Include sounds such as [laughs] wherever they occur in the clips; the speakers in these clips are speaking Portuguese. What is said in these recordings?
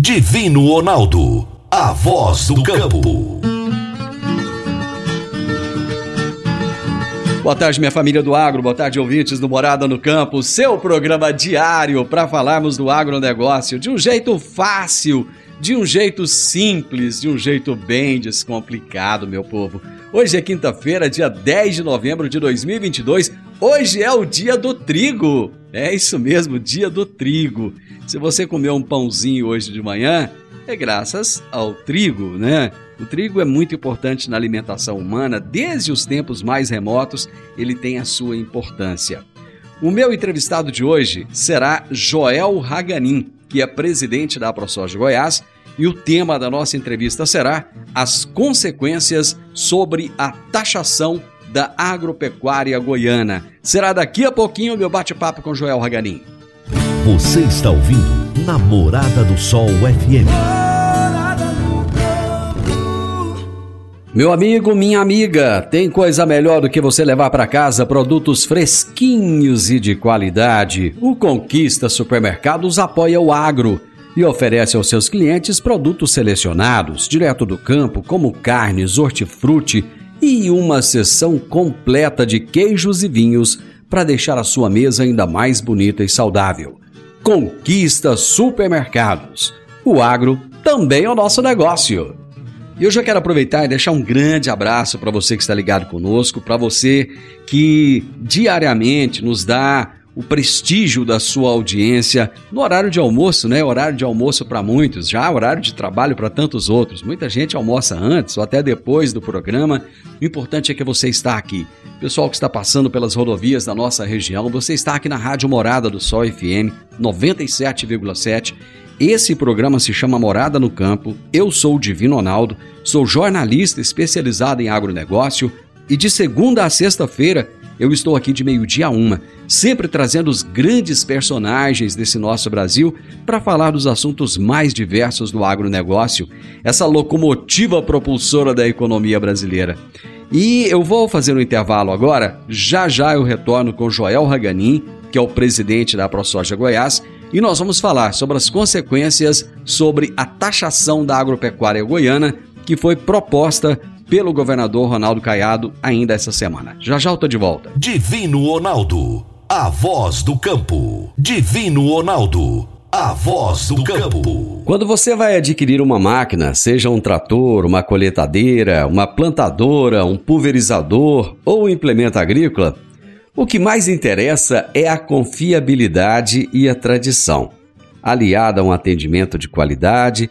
Divino Ronaldo. A voz do campo. Boa tarde, minha família do agro, boa tarde, ouvintes do Morada no Campo, seu programa diário para falarmos do agronegócio de um jeito fácil, de um jeito simples, de um jeito bem descomplicado, meu povo. Hoje é quinta-feira, dia 10 de novembro de 2022. Hoje é o dia do trigo. É isso mesmo, dia do trigo. Se você comeu um pãozinho hoje de manhã, é graças ao trigo, né? O trigo é muito importante na alimentação humana, desde os tempos mais remotos, ele tem a sua importância. O meu entrevistado de hoje será Joel Raganin, que é presidente da ProSoja Goiás, e o tema da nossa entrevista será as consequências sobre a taxação da agropecuária goiana. Será daqui a pouquinho o meu bate-papo com Joel Raganin. Você está ouvindo Namorada do Sol FM. Meu amigo, minha amiga, tem coisa melhor do que você levar para casa produtos fresquinhos e de qualidade. O Conquista Supermercados apoia o agro e oferece aos seus clientes produtos selecionados, direto do campo, como carnes, hortifruti e uma seção completa de queijos e vinhos para deixar a sua mesa ainda mais bonita e saudável. Conquista Supermercados. O agro também é o nosso negócio. E eu já quero aproveitar e deixar um grande abraço para você que está ligado conosco, para você que diariamente nos dá o prestígio da sua audiência no horário de almoço, né? Horário de almoço para muitos, já horário de trabalho para tantos outros. Muita gente almoça antes ou até depois do programa. O importante é que você está aqui. Pessoal que está passando pelas rodovias da nossa região, você está aqui na Rádio Morada do Sol FM 97,7. Esse programa se chama Morada no Campo. Eu sou o Divino Ronaldo, sou jornalista especializado em agronegócio e de segunda a sexta-feira eu estou aqui de meio-dia a uma, sempre trazendo os grandes personagens desse nosso Brasil para falar dos assuntos mais diversos do agronegócio, essa locomotiva propulsora da economia brasileira. E eu vou fazer um intervalo agora, já já eu retorno com Joel Raganin, que é o presidente da ProSoja Goiás, e nós vamos falar sobre as consequências sobre a taxação da agropecuária goiana que foi proposta pelo governador Ronaldo Caiado ainda essa semana. Já já eu tô de volta. Divino Ronaldo, a voz do campo. Divino Ronaldo, a voz do campo. Quando você vai adquirir uma máquina, seja um trator, uma colheitadeira, uma plantadora, um pulverizador ou um implemento agrícola, o que mais interessa é a confiabilidade e a tradição, aliada a um atendimento de qualidade,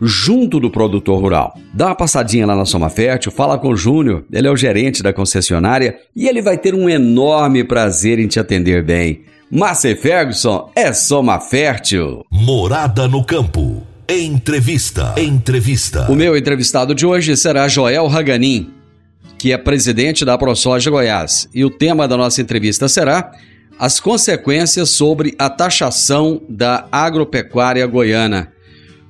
junto do produtor rural. Dá uma passadinha lá na Soma Fértil, fala com o Júnior, ele é o gerente da concessionária e ele vai ter um enorme prazer em te atender bem. Márcia Ferguson é Soma Fértil. Morada no campo. Entrevista. Entrevista. O meu entrevistado de hoje será Joel Raganin, que é presidente da ProSoja Goiás. E o tema da nossa entrevista será as consequências sobre a taxação da agropecuária goiana.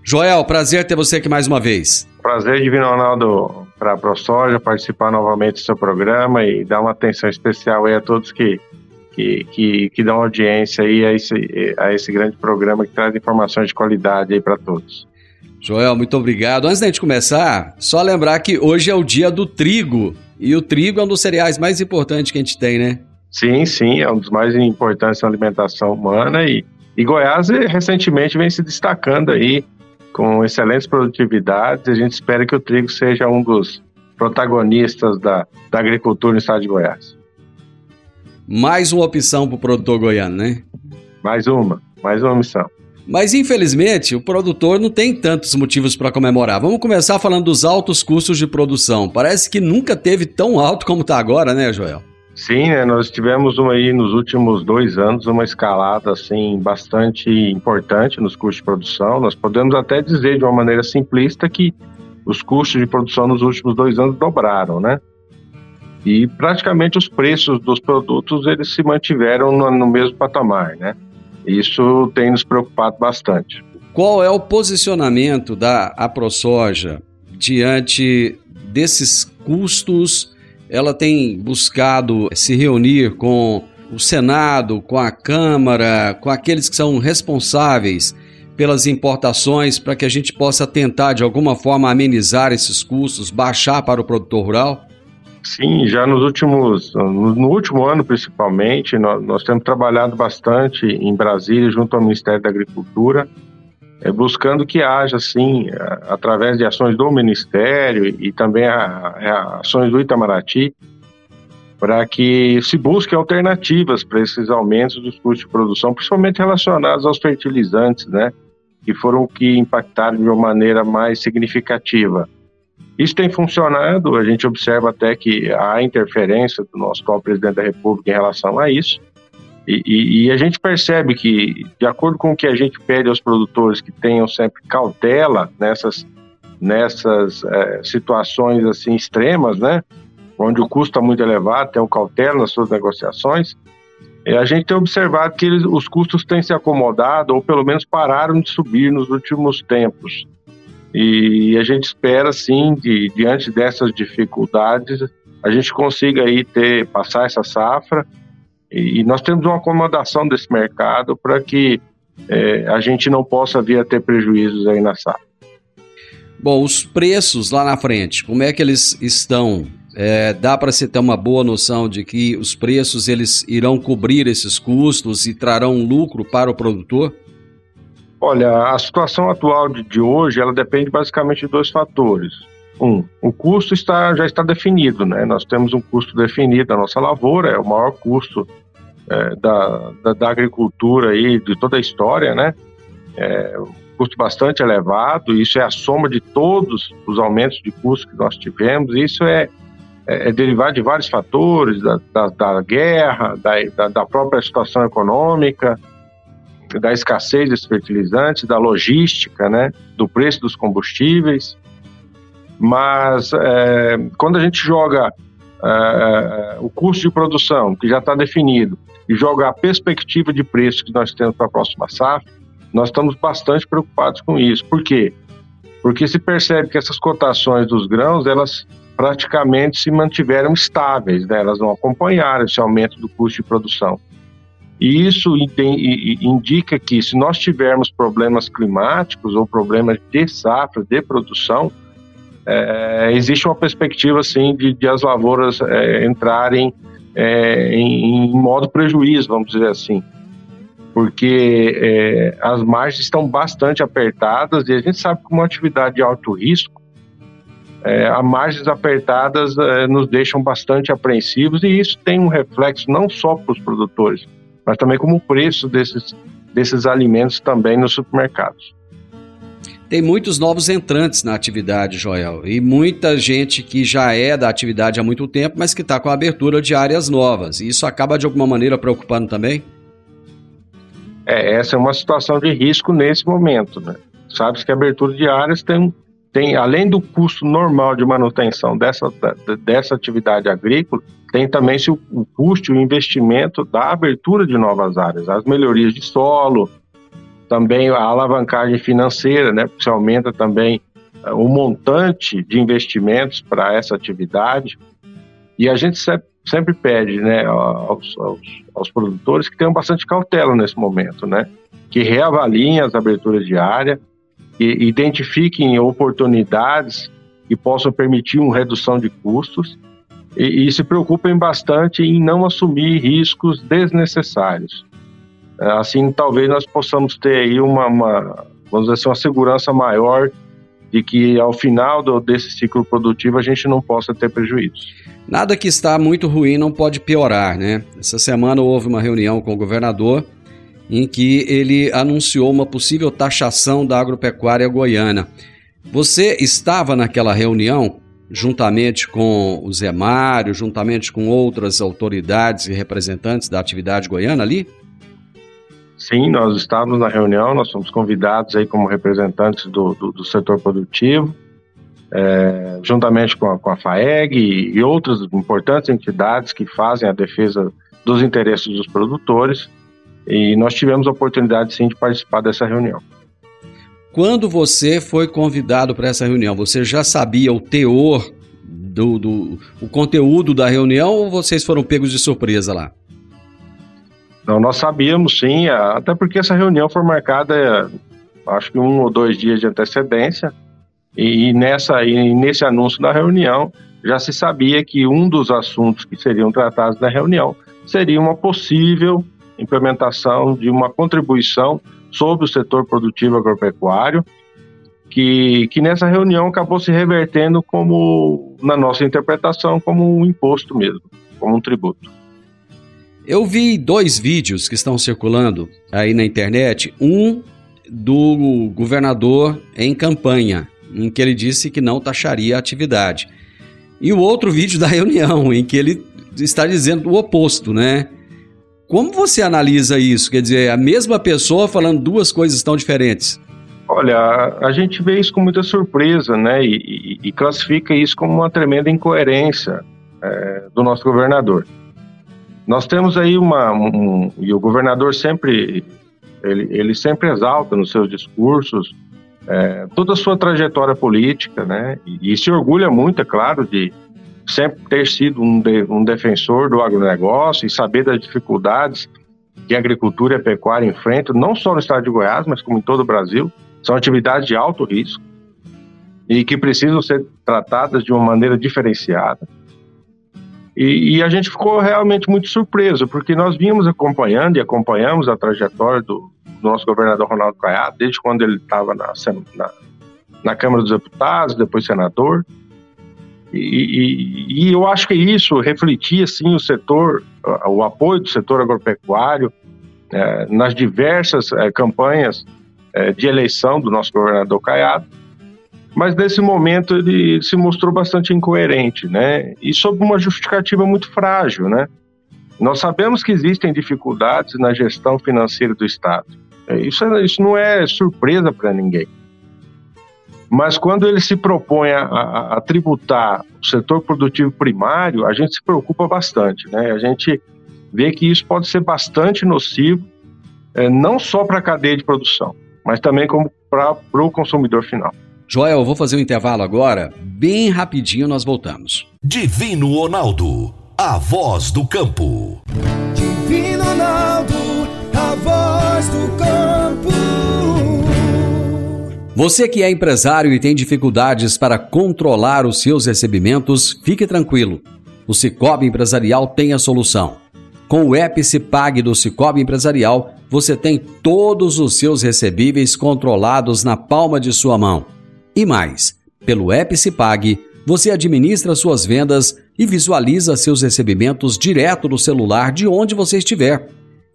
Joel, prazer ter você aqui mais uma vez. Prazer, Divino Ronaldo, para a ProSoja participar novamente do seu programa e dar uma atenção especial aí a todos que, que, que, que dão audiência aí a esse, a esse grande programa que traz informações de qualidade aí para todos. Joel, muito obrigado. Antes da gente começar, só lembrar que hoje é o dia do trigo. E o trigo é um dos cereais mais importantes que a gente tem, né? Sim, sim, é um dos mais importantes na alimentação humana e, e Goiás recentemente vem se destacando aí com excelentes produtividades. A gente espera que o trigo seja um dos protagonistas da, da agricultura no estado de Goiás. Mais uma opção para o produtor goiano, né? Mais uma, mais uma missão. Mas infelizmente o produtor não tem tantos motivos para comemorar. Vamos começar falando dos altos custos de produção. Parece que nunca teve tão alto como está agora, né, Joel? Sim, né, nós tivemos uma, aí nos últimos dois anos uma escalada assim bastante importante nos custos de produção. Nós podemos até dizer de uma maneira simplista que os custos de produção nos últimos dois anos dobraram, né? E praticamente os preços dos produtos eles se mantiveram no, no mesmo patamar, né? Isso tem nos preocupado bastante. Qual é o posicionamento da AproSoja diante desses custos? Ela tem buscado se reunir com o Senado, com a Câmara, com aqueles que são responsáveis pelas importações para que a gente possa tentar de alguma forma amenizar esses custos, baixar para o produtor rural? Sim, já nos últimos, no, último ano principalmente, nós, nós, temos trabalhado bastante em Brasília junto ao Ministério da Agricultura, buscando que haja, sim, através de ações do Ministério e também a, a, ações do Itamaraty, para que se busque alternativas para esses aumentos dos custos de produção, principalmente relacionados aos fertilizantes, né, que foram o que impactaram de uma maneira mais significativa. Isso tem funcionado, a gente observa até que há interferência do nosso atual presidente da República em relação a isso. E, e, e, a gente percebe que, de acordo com o que a gente pede aos produtores que tenham sempre cautela nessas, nessas é, situações assim extremas, né, onde o custo está muito elevado, tenham cautela nas suas negociações, a gente tem observado que eles, os custos têm se acomodado ou pelo menos pararam de subir nos últimos tempos. E a gente espera, sim, de, diante dessas dificuldades, a gente consiga aí ter, passar essa safra. E, e nós temos uma acomodação desse mercado para que é, a gente não possa vir a ter prejuízos aí na safra. Bom, os preços lá na frente, como é que eles estão? É, dá para se ter uma boa noção de que os preços eles irão cobrir esses custos e trarão lucro para o produtor? Olha, a situação atual de, de hoje, ela depende basicamente de dois fatores. Um, o custo está, já está definido, né? Nós temos um custo definido da nossa lavoura, é o maior custo é, da, da, da, agricultura aí, de toda a história, né? É custo bastante elevado, isso é a soma de todos os aumentos de custo que nós tivemos, isso é, é, é derivado de vários fatores, da, da, da guerra, da, da própria situação econômica, da escassez dos fertilizantes, da logística, né, do preço dos combustíveis. Mas é, quando a gente joga é, o custo de produção, que já está definido, e joga a perspectiva de preço que nós temos para a próxima safra, nós estamos bastante preocupados com isso. Por quê? Porque se percebe que essas cotações dos grãos, elas praticamente se mantiveram estáveis, né? elas não acompanharam esse aumento do custo de produção. E isso indica que se nós tivermos problemas climáticos ou problemas de safra, de produção, é, existe uma perspectiva assim de, de as lavouras é, entrarem é, em, em, modo prejuízo, vamos dizer assim, porque é, as margens estão bastante apertadas e a gente sabe que uma atividade de alto risco, é, as margens apertadas é, nos deixam bastante apreensivos e isso tem um reflexo não só para os produtores, mas também como o preço desses, desses alimentos também nos supermercados. Tem muitos novos entrantes na atividade, Joel, e muita gente que já é da atividade há muito tempo, mas que está com a abertura de áreas novas. Isso acaba de alguma maneira preocupando também? É, essa é uma situação de risco nesse momento, né? Sabe que a abertura de áreas tem, tem além do custo normal de manutenção dessa, dessa atividade agrícola, tem também o, custo e o investimento da abertura de novas áreas, as melhorias de solo, também a alavancagem financeira, né? Porque você aumenta também uh, o montante de investimentos para essa atividade. E a gente sempre, pede, né, aos, aos, aos, produtores que tenham bastante cautela nesse momento, né? Que reavaliem as aberturas de área, e identifiquem oportunidades que possam permitir uma redução de custos e, e se preocupem bastante em não assumir riscos desnecessários. É, assim, talvez nós possamos ter aí uma, uma vamos dizer assim, uma segurança maior de que ao final do, desse ciclo produtivo a gente não possa ter prejuízos. Nada que está muito ruim não pode piorar, né? Essa semana houve uma reunião com o governador em que ele anunciou uma possível taxação da agropecuária goiana. Você estava naquela reunião juntamente com o Zé Mário, juntamente com outras autoridades e representantes da atividade goiana ali? Sim, nós estávamos na reunião, nós fomos convidados aí como representantes do, do, do setor produtivo, é, juntamente com a, com a FAEG e, e outras importantes entidades que fazem a defesa dos interesses dos produtores, e nós tivemos a oportunidade sim de participar dessa reunião. Quando você foi convidado para essa reunião, você já sabia o teor do, do o conteúdo da reunião ou vocês foram pegos de surpresa lá? Não, nós sabíamos sim, até porque essa reunião foi marcada, acho que um ou dois dias de antecedência, e nessa e nesse anúncio da reunião já se sabia que um dos assuntos que seriam tratados na reunião seria uma possível implementação de uma contribuição sobre o setor produtivo agropecuário, que, que nessa reunião acabou se revertendo como, na nossa interpretação, como um imposto mesmo, como um tributo. Eu vi dois vídeos que estão circulando aí na internet. Um do governador em campanha, em que ele disse que não taxaria a atividade. E o outro vídeo [laughs] da reunião, em que ele está dizendo o oposto, né? Como você analisa isso? Quer dizer, a mesma pessoa falando duas coisas tão diferentes. Olha, a gente vê isso com muita surpresa, né? E, e, e classifica isso como uma tremenda incoerência é, do nosso governador. Nós temos aí uma. Um, e o governador sempre. Ele, ele sempre exalta nos seus discursos é, toda a sua trajetória política, né? E, e se orgulha muito, é claro, de, sempre ter sido um, de, um defensor do agronegócio e saber das dificuldades que a agricultura e a pecuária enfrentam, não só no estado de Goiás, mas como em todo o Brasil. São atividades de alto risco e que precisam ser tratadas de uma maneira diferenciada. E, e, a gente ficou realmente muito surpreso, porque nós vínhamos acompanhando e acompanhamos a trajetória do, do nosso governador Ronaldo Caiado, desde quando ele estava na, na, na Câmara dos Deputados, depois senador, e, e, e, eu acho que isso refletia, sim, o setor, o apoio do setor agropecuário é, nas diversas é, campanhas é, de eleição do nosso governador Caiado, mas nesse momento ele se mostrou bastante incoerente, né? E sob uma justificativa muito frágil, né? Nós sabemos que existem dificuldades na gestão financeira do Estado. É, isso, é, isso não é surpresa para ninguém. Mas quando ele se propõe a, a, a, tributar o setor produtivo primário, a gente se preocupa bastante, né? A gente vê que isso pode ser bastante nocivo, é, não só para a cadeia de produção, mas também para o consumidor final. Joel, eu vou fazer um intervalo agora, bem rapidinho nós voltamos. Divino Ronaldo, a voz do campo. Divino Ronaldo, a voz do campo. Você que é empresário e tem dificuldades para controlar os seus recebimentos, fique tranquilo. O Cicobi Empresarial tem a solução. Com o Epicipag do Cicobi Empresarial, você tem todos os seus recebíveis controlados na palma de sua mão. E mais, pelo Epicipag, você administra suas vendas e visualiza seus recebimentos direto no celular de onde você estiver.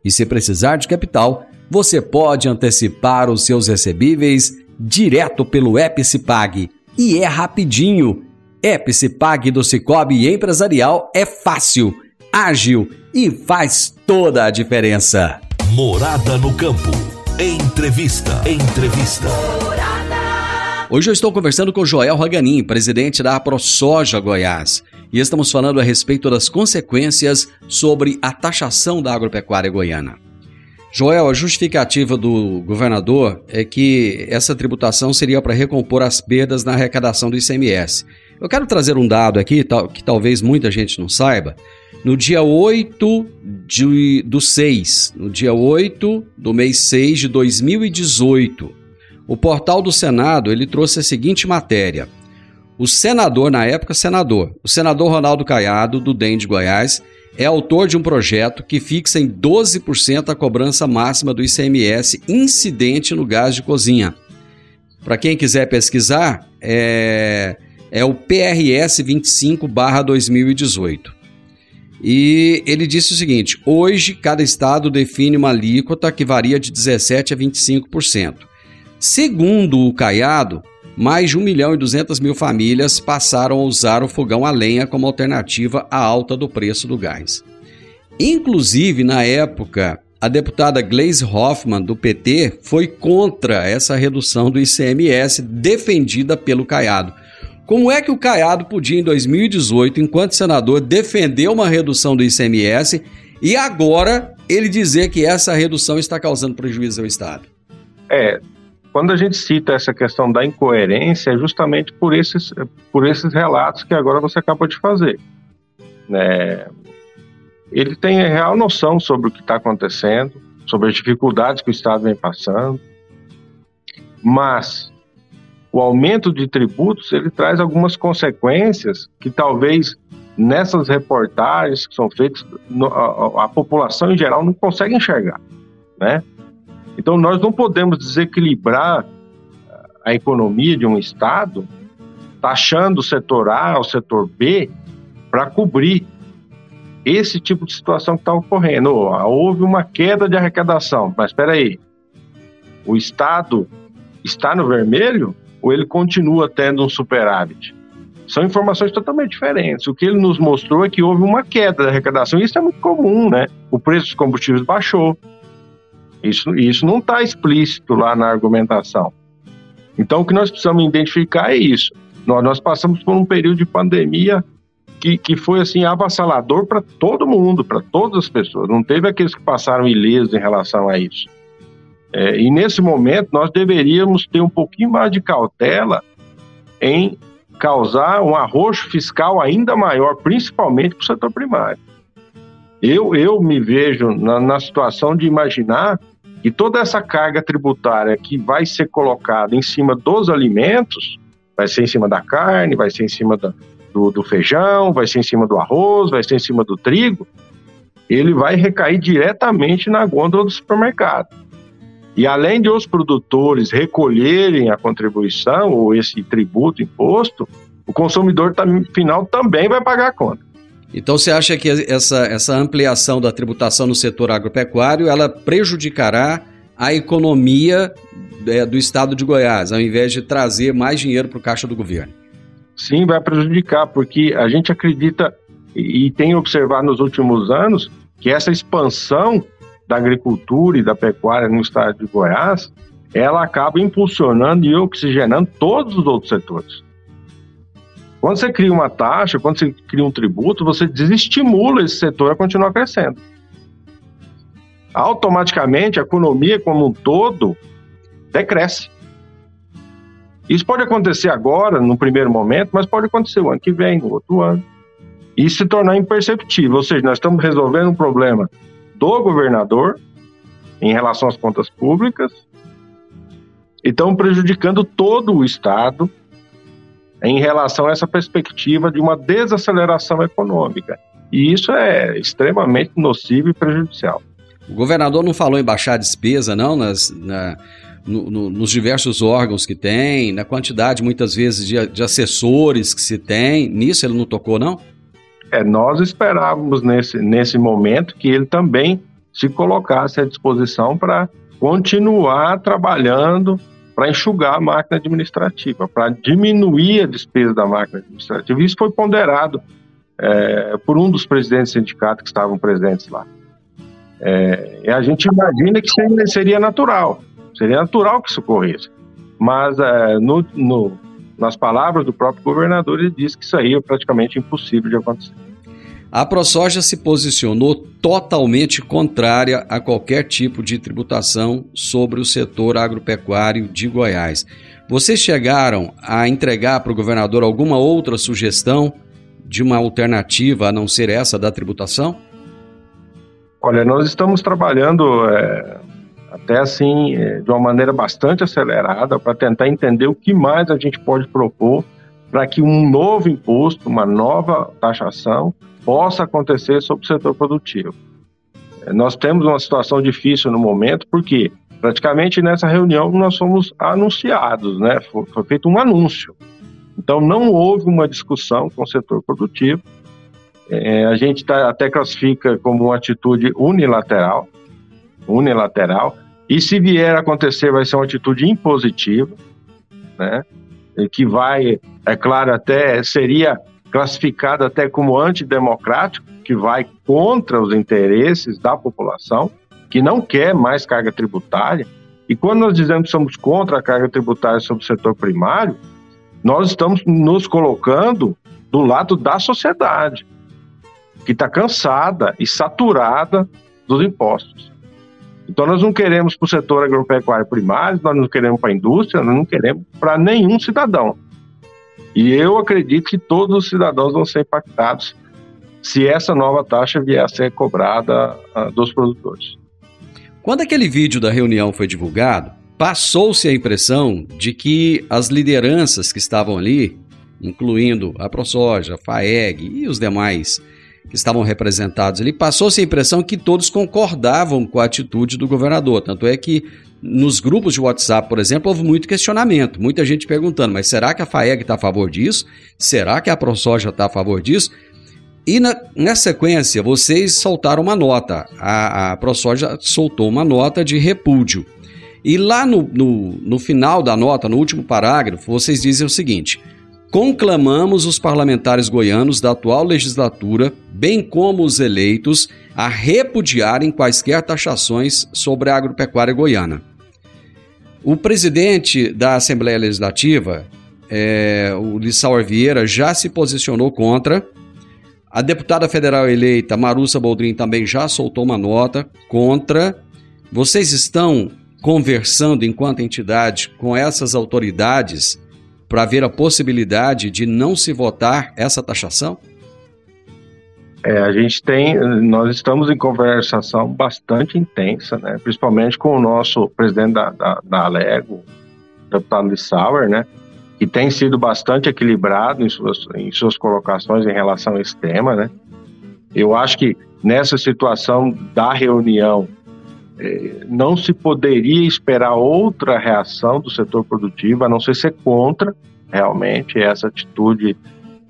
E se precisar de capital, você pode antecipar os seus recebíveis direto pelo Epicipag. E é rapidinho. Epicipag do Cicobi Empresarial é fácil, ágil e faz toda a diferença. Morada no campo. Entrevista. Entrevista. Hoje eu estou conversando com Joel Raganin, presidente da AproSoja Goiás, e estamos falando a respeito das consequências sobre a taxação da agropecuária goiana. Joel, a justificativa do governador é que essa tributação seria para recompor as perdas na arrecadação do ICMS. Eu quero trazer um dado aqui que talvez muita gente não saiba. No dia 8 de, do 6, no dia 8 do mês 6 de 2018, o portal do Senado ele trouxe a seguinte matéria. O senador, na época senador, o senador Ronaldo Caiado, do DEM de Goiás, é autor de um projeto que fixa em 12% a cobrança máxima do ICMS incidente no gás de cozinha. Para quem quiser pesquisar, é, é o PRS 25/2018. E ele disse o seguinte: hoje cada estado define uma alíquota que varia de 17 a 25%. Segundo o Caiado, mais de 1 milhão e 200 mil famílias passaram a usar o fogão a lenha como alternativa à alta do preço do gás. Inclusive, na época, a deputada Gleisi Hoffmann, do PT, foi contra essa redução do ICMS defendida pelo Caiado. Como é que o Caiado podia, em 2018, enquanto senador, defender uma redução do ICMS e agora ele dizer que essa redução está causando prejuízo ao Estado? É, quando a gente cita essa questão da incoerência, é justamente por esses, por esses relatos que agora você acabou de fazer. Né? Ele tem real noção sobre o que está acontecendo, sobre as dificuldades que o Estado vem passando, mas o aumento de tributos ele traz algumas consequências que talvez nessas reportagens que são feitas a, a, população em geral não consegue enxergar, né? Então, nós não podemos desequilibrar a economia de um Estado taxando o setor A o setor B para cobrir esse tipo de situação que está ocorrendo. Houve uma queda de arrecadação, mas espera aí, o Estado está no vermelho ou ele continua tendo um superávit? São informações totalmente diferentes. O que ele nos mostrou é que houve uma queda da arrecadação, e isso é muito comum, né? O preço dos combustíveis baixou, isso, isso não está explícito lá na argumentação. Então, o que nós precisamos identificar é isso. Nós, nós passamos por um período de pandemia que, que foi assim avassalador para todo mundo, para todas as pessoas. Não teve aqueles que passaram ilesos em relação a isso. É, e nesse momento nós deveríamos ter um pouquinho mais de cautela em causar um arroxo fiscal ainda maior, principalmente para o setor primário. Eu, eu me vejo na, na situação de imaginar e toda essa carga tributária que vai ser colocada em cima dos alimentos, vai ser em cima da carne, vai ser em cima da, do, do feijão, vai ser em cima do arroz, vai ser em cima do trigo, ele vai recair diretamente na gôndola do supermercado. E além de os produtores recolherem a contribuição ou esse tributo, imposto, o consumidor final também vai pagar a conta. Então você acha que essa, essa ampliação da tributação no setor agropecuário ela prejudicará a economia é, do estado de Goiás, ao invés de trazer mais dinheiro para o caixa do governo? Sim, vai prejudicar, porque a gente acredita e, e tem observado nos últimos anos que essa expansão da agricultura e da pecuária no estado de Goiás, ela acaba impulsionando e oxigenando todos os outros setores. Quando você cria uma taxa, quando você cria um tributo, você desestimula esse setor a continuar crescendo. Automaticamente, a economia como um todo decresce. Isso pode acontecer agora, no primeiro momento, mas pode acontecer o ano que vem, no outro ano. E se tornar imperceptível. Ou seja, nós estamos resolvendo um problema do governador em relação às contas públicas e estamos prejudicando todo o Estado em relação a essa perspectiva de uma desaceleração econômica. E isso é extremamente nocivo e prejudicial. O governador não falou em baixar a despesa, não, nas, na, no, no, nos diversos órgãos que tem, na quantidade, muitas vezes, de, de, assessores que se tem. Nisso ele não tocou, não? É, nós esperávamos nesse, nesse momento que ele também se colocasse à disposição para continuar trabalhando para enxugar a máquina administrativa, para diminuir a despesa da máquina administrativa. Isso foi ponderado é, por um dos presidentes do sindicato que estavam presentes lá. É, e a gente imagina que seria natural, seria natural que isso ocorresse. Mas é, no, no, nas palavras do próprio governador, ele disse que isso aí é praticamente impossível de acontecer. A ProSoja se posicionou totalmente contrária a qualquer tipo de tributação sobre o setor agropecuário de Goiás. Vocês chegaram a entregar para o governador alguma outra sugestão de uma alternativa a não ser essa da tributação? Olha, nós estamos trabalhando é, até assim é, de uma maneira bastante acelerada para tentar entender o que mais a gente pode propor para que um novo imposto, uma nova taxação, possa acontecer sobre o setor produtivo. É, nós temos uma situação difícil no momento, porque praticamente nessa reunião nós fomos anunciados, né? Foi, foi feito um anúncio. Então não houve uma discussão com o setor produtivo. É, a gente tá, até classifica como uma atitude unilateral, unilateral. E se vier a acontecer, vai ser uma atitude impositiva, né? Que vai, é claro, até seria classificado até como antidemocrático, que vai contra os interesses da população, que não quer mais carga tributária. E quando nós dizemos que somos contra a carga tributária sobre o setor primário, nós estamos nos colocando do lado da sociedade, que está cansada e saturada dos impostos. Então, nós não queremos para o setor agropecuário primário, nós não queremos para a indústria, nós não queremos para nenhum cidadão. E eu acredito que todos os cidadãos vão ser impactados se essa nova taxa vier a ser cobrada uh, dos produtores. Quando aquele vídeo da reunião foi divulgado, passou-se a impressão de que as lideranças que estavam ali, incluindo a ProSoja, a FAEG e os demais que estavam representados ali, passou-se a impressão que todos concordavam com a atitude do governador. Tanto é que nos grupos de WhatsApp, por exemplo, houve muito questionamento, muita gente perguntando, mas será que a FAEG está a favor disso? Será que a ProSoja está a favor disso? E na, na, sequência, vocês soltaram uma nota. A, a ProSoja soltou uma nota de repúdio. E lá no, no, no final da nota, no último parágrafo, vocês dizem o seguinte: conclamamos os parlamentares goianos da atual legislatura, bem como os eleitos, a repudiarem quaisquer taxações sobre a agropecuária goiana. O presidente da Assembleia Legislativa, é, o Lissauer Vieira, já se posicionou contra. A deputada federal eleita, Marussa Boldrin, também já soltou uma nota contra. Vocês estão conversando enquanto entidade com essas autoridades para ver a possibilidade de não se votar essa taxação? É, a gente tem, nós estamos em conversação bastante intensa, né? principalmente com o nosso presidente da, da, da Alego, deputado Lissauer, né? que tem sido bastante equilibrado em suas, em suas colocações em relação a esse tema. Né? Eu acho que nessa situação da reunião, é, não se poderia esperar outra reação do setor produtivo, a não ser ser contra realmente essa atitude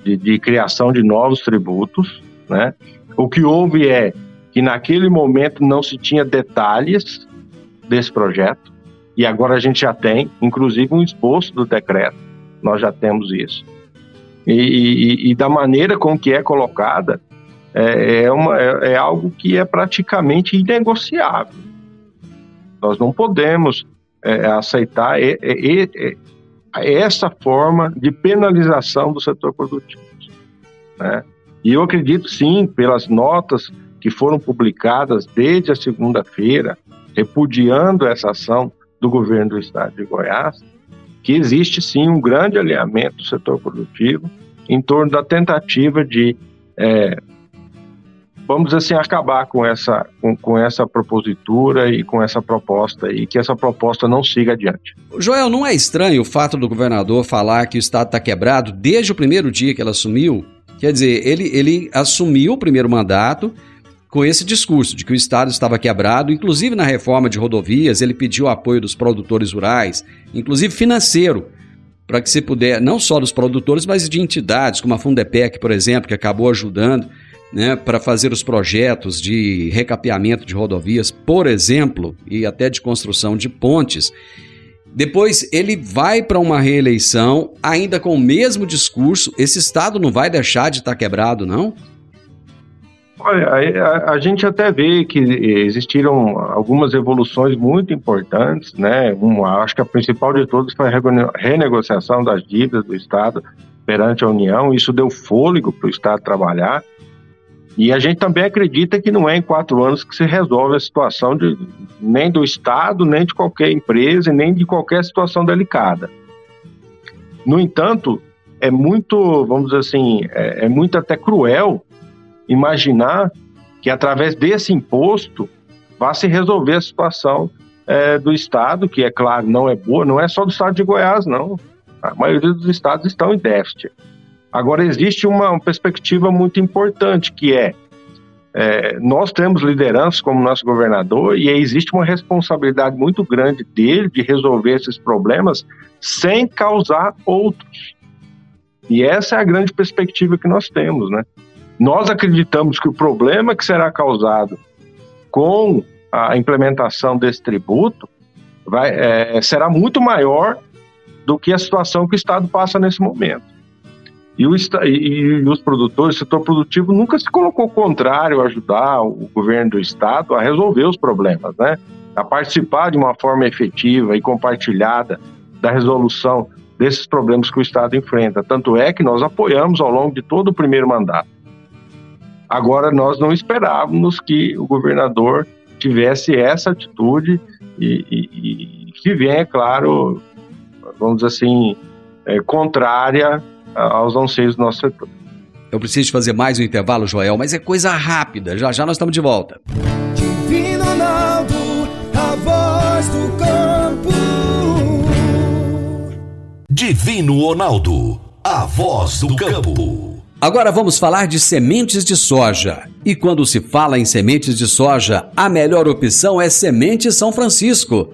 de, de criação de novos tributos, né? O que houve é que naquele momento não se tinha detalhes desse projeto e agora a gente já tem, inclusive, um esboço do decreto. Nós já temos isso. E, e, e da maneira com que é colocada, é, é, uma, é, é algo que é praticamente inegociável. Nós não podemos é, aceitar essa forma de penalização do setor produtivo. Né? E eu acredito sim, pelas notas que foram publicadas desde a segunda-feira, repudiando essa ação do governo do estado de Goiás, que existe sim um grande alinhamento do setor produtivo em torno da tentativa de, é, vamos assim, acabar com essa, com, com, essa propositura e com essa proposta e que essa proposta não siga adiante. Joel, não é estranho o fato do governador falar que o estado está quebrado desde o primeiro dia que ele assumiu? Quer dizer, ele, ele assumiu o primeiro mandato com esse discurso de que o Estado estava quebrado, inclusive na reforma de rodovias, ele pediu apoio dos produtores rurais, inclusive financeiro, para que se puder, não só dos produtores, mas de entidades, como a Fundepec, por exemplo, que acabou ajudando né, para fazer os projetos de recapeamento de rodovias, por exemplo, e até de construção de pontes. Depois ele vai para uma reeleição, ainda com o mesmo discurso. Esse Estado não vai deixar de estar tá quebrado, não? Olha, a, a, gente até vê que existiram algumas evoluções muito importantes, né? Uma, acho que a principal de todas foi a renegociação das dívidas do Estado perante a União. Isso deu fôlego para o Estado trabalhar. E a gente também acredita que não é em quatro anos que se resolve a situação de, nem do Estado, nem de qualquer empresa, nem de qualquer situação delicada. No entanto, é muito, vamos dizer assim, é, é muito até cruel imaginar que através desse imposto vá se resolver a situação é, do Estado, que é claro, não é boa, não é só do Estado de Goiás, não. A maioria dos estados estão em déficit. Agora, existe uma perspectiva muito importante, que é, é nós temos lideranças como nosso governador e existe uma responsabilidade muito grande dele de resolver esses problemas sem causar outros. E essa é a grande perspectiva que nós temos, né? Nós acreditamos que o problema que será causado com a implementação desse tributo vai, é, será muito maior do que a situação que o Estado passa nesse momento. E, o, e, e os produtores, o setor produtivo nunca se colocou contrário a ajudar o governo do Estado a resolver os problemas, né? a participar de uma forma efetiva e compartilhada da resolução desses problemas que o Estado enfrenta. Tanto é que nós apoiamos ao longo de todo o primeiro mandato. Agora, nós não esperávamos que o governador tivesse essa atitude e, e, e que vem, é claro, vamos dizer assim, é, contrária aos anseios do nosso setor. Eu preciso fazer mais um intervalo, Joel, mas é coisa rápida. Já já nós estamos de volta. Divino Ronaldo, a voz do campo. Divino Ronaldo, a voz do campo. Agora vamos falar de sementes de soja. E quando se fala em sementes de soja, a melhor opção é Semente São Francisco.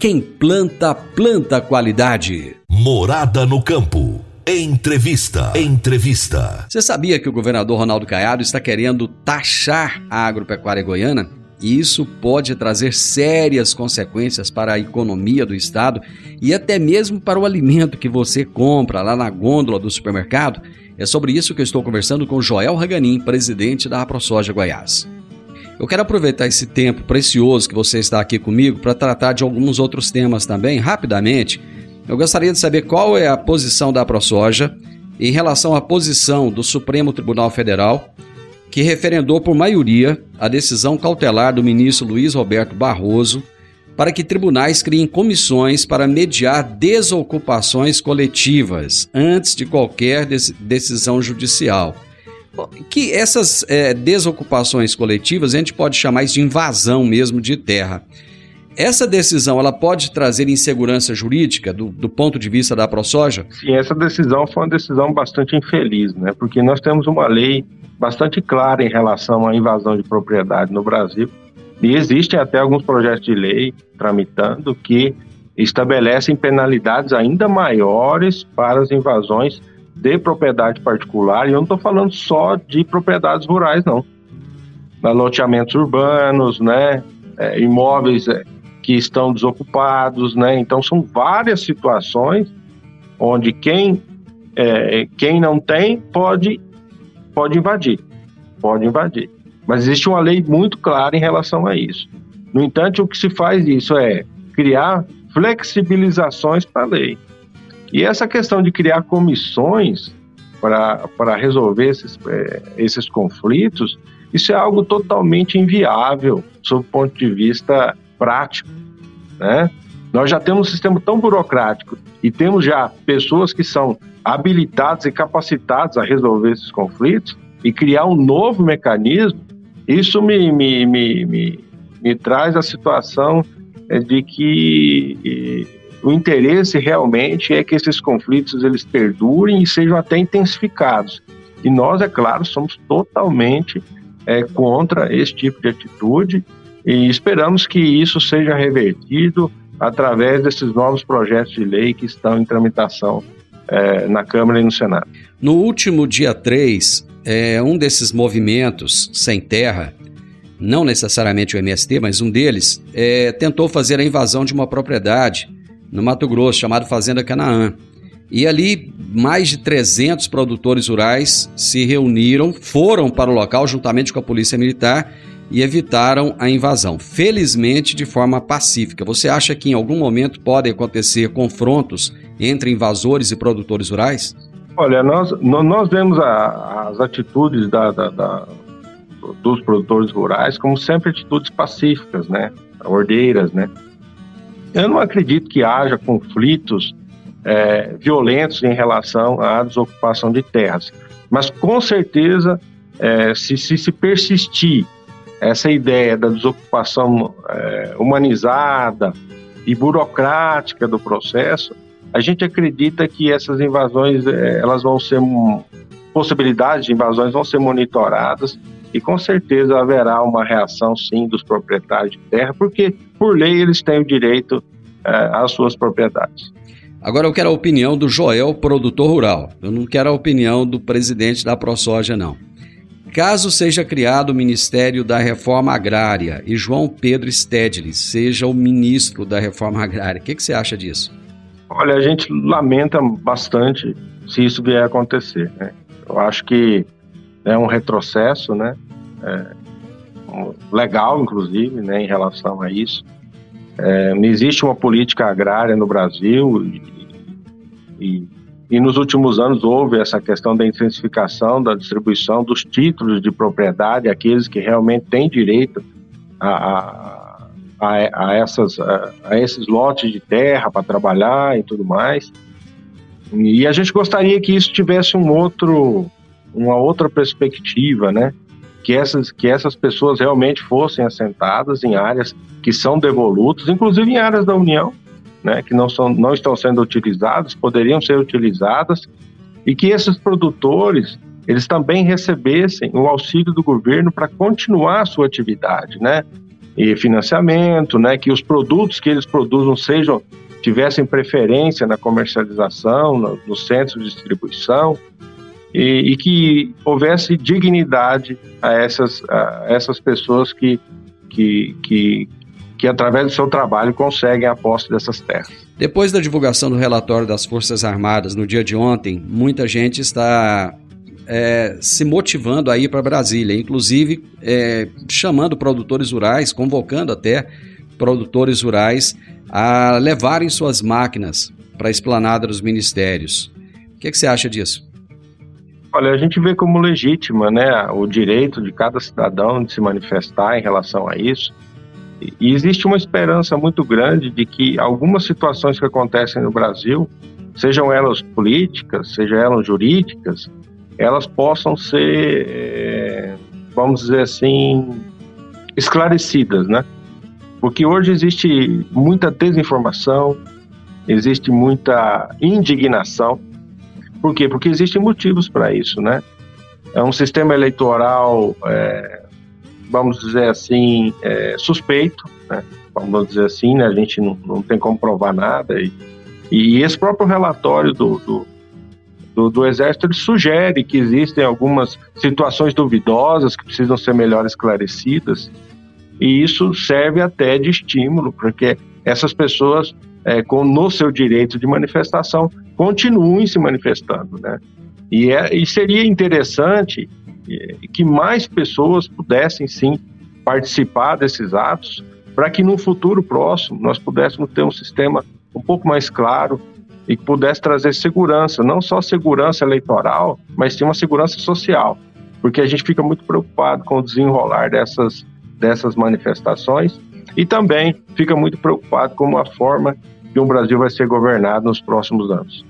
quem planta, planta qualidade. Morada no campo. Entrevista. Entrevista. Você sabia que o governador Ronaldo Caiado está querendo taxar a agropecuária goiana? E isso pode trazer sérias consequências para a economia do estado e até mesmo para o alimento que você compra lá na gôndola do supermercado. É sobre isso que eu estou conversando com Joel Raganin, presidente da AproSoja Goiás. Eu quero aproveitar esse tempo precioso que você está aqui comigo para tratar de alguns outros temas também, rapidamente. Eu gostaria de saber qual é a posição da ProSoja em relação à posição do Supremo Tribunal Federal, que referendou por maioria a decisão cautelar do ministro Luiz Roberto Barroso para que tribunais criem comissões para mediar desocupações coletivas antes de qualquer decisão judicial que essas é, desocupações coletivas a gente pode chamar isso de invasão mesmo de terra. Essa decisão ela pode trazer insegurança jurídica do, do ponto de vista da ProSoja? Sim, essa decisão foi uma decisão bastante infeliz, né? Porque nós temos uma lei bastante clara em relação à invasão de propriedade no Brasil. E existem até alguns projetos de lei tramitando que estabelecem penalidades ainda maiores para as invasões de propriedade particular, e eu não estou falando só de propriedades rurais, não. Loteamentos urbanos, né? É, imóveis é, que estão desocupados, né? Então são várias situações onde quem, é, quem não tem pode, pode invadir. Pode invadir. Mas existe uma lei muito clara em relação a isso. No entanto, o que se faz isso é criar flexibilizações para a lei. E essa questão de criar comissões para resolver esses, é, esses conflitos, isso é algo totalmente inviável sob o ponto de vista prático. Né? Nós já temos um sistema tão burocrático e temos já pessoas que são habilitadas e capacitadas a resolver esses conflitos e criar um novo mecanismo, isso me, me, me, me, me traz a situação é, de que o interesse realmente é que esses conflitos eles perdurem e sejam até intensificados. E nós, é claro, somos totalmente é, contra esse tipo de atitude e esperamos que isso seja revertido através desses novos projetos de lei que estão em tramitação é, na Câmara e no Senado. No último dia 3, é, um desses movimentos sem terra não necessariamente o MST, mas um deles, é, tentou fazer a invasão de uma propriedade no Mato Grosso, chamado Fazenda Canaã. E ali, mais de 300 produtores rurais se reuniram, foram para o local juntamente com a Polícia Militar e evitaram a invasão. Felizmente, de forma pacífica. Você acha que em algum momento podem acontecer confrontos entre invasores e produtores rurais? Olha, nós, nós vemos a, as atitudes da, da, da, dos produtores rurais como sempre atitudes pacíficas, né? Ordeiras, né? Eu não acredito que haja conflitos é, violentos em relação à desocupação de terras. Mas com certeza, é, se, se, se persistir essa ideia da desocupação é, humanizada e burocrática do processo, a gente acredita que essas invasões é, elas vão ser possibilidades de invasões vão ser monitoradas e com certeza haverá uma reação sim dos proprietários de terra, porque por lei eles têm o direito é, às suas propriedades. Agora eu quero a opinião do Joel, produtor rural. Eu não quero a opinião do presidente da ProSoja, não. Caso seja criado o Ministério da Reforma Agrária e João Pedro Stedley seja o ministro da Reforma Agrária, o que, que você acha disso? Olha, a gente lamenta bastante se isso vier a acontecer. Né? Eu acho que é um retrocesso, né? É, legal, inclusive, né, em relação a isso. É, não existe uma política agrária no Brasil e, e, e, nos últimos anos houve essa questão da intensificação da distribuição dos títulos de propriedade àqueles que realmente têm direito a, a, a, essas, a, a esses lotes de terra para trabalhar e tudo mais. E a gente gostaria que isso tivesse um outro, uma outra perspectiva, né? que essas, que essas pessoas realmente fossem assentadas em áreas que são devolutas, inclusive em áreas da União, né, que não, são, não estão sendo utilizadas, poderiam ser utilizadas, e que esses produtores eles também recebessem o auxílio do governo para continuar a sua atividade, né? E financiamento, né? Que os produtos que eles produzam sejam tivessem preferência na comercialização, no, no centro de distribuição, e, e que houvesse dignidade a essas, a essas pessoas que, que, que, que, através do seu trabalho, conseguem a posse dessas terras. Depois da divulgação do relatório das Forças Armadas no dia de ontem, muita gente está é, se motivando a ir para Brasília, inclusive é, chamando produtores rurais, convocando até produtores rurais a levarem suas máquinas para a esplanada dos ministérios. O que, que você acha disso? Olha, a gente vê como legítima, né, o direito de cada cidadão de se manifestar em relação a isso. E existe uma esperança muito grande de que algumas situações que acontecem no Brasil, sejam elas políticas, sejam elas jurídicas, elas possam ser, eh, vamos dizer assim, esclarecidas, né? Porque hoje existe muita desinformação, existe muita indignação por quê? Porque existem motivos para isso, né? É um sistema eleitoral, é, vamos dizer assim, é, suspeito, né? Vamos dizer assim, né? A gente não, não tem como provar nada. E, e esse próprio relatório do, do, do, do Exército ele sugere que existem algumas situações duvidosas que precisam ser melhor esclarecidas. E isso serve até de estímulo, porque essas pessoas, é, com, no seu direito de manifestação, continuem se manifestando, né? E, é, e seria interessante é, que mais pessoas pudessem sim participar desses atos, para que no futuro próximo nós pudéssemos ter um sistema um pouco mais claro e que pudesse trazer segurança, não só segurança eleitoral, mas sim uma segurança social, porque a gente fica muito preocupado com o desenrolar dessas, dessas manifestações e também fica muito preocupado com a forma que o Brasil vai ser governado nos próximos anos.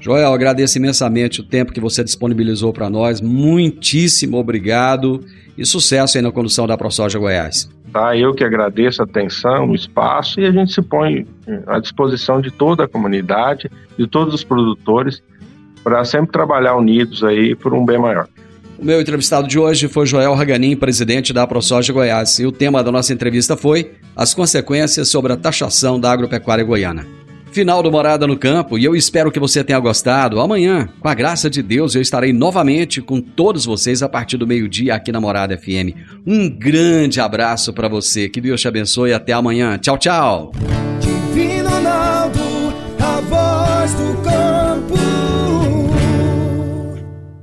Joel, agradeço imensamente o tempo que você disponibilizou para nós. Muitíssimo obrigado e sucesso aí na condução da ProSoja Goiás. Tá, eu que agradeço a atenção, o espaço e a gente se põe à disposição de toda a comunidade, de todos os produtores, para sempre trabalhar unidos aí por um bem maior. O meu entrevistado de hoje foi Joel Raganin, presidente da ProSoja Goiás, e o tema da nossa entrevista foi as consequências sobre a taxação da agropecuária goiana. final do Morada no Campo e eu espero que você tenha gostado. Amanhã, com a graça de Deus, eu estarei novamente com todos vocês a partir do meio-dia aqui na Morada FM. Um grande abraço para você, que Deus te abençoe e até amanhã. Tchau, tchau.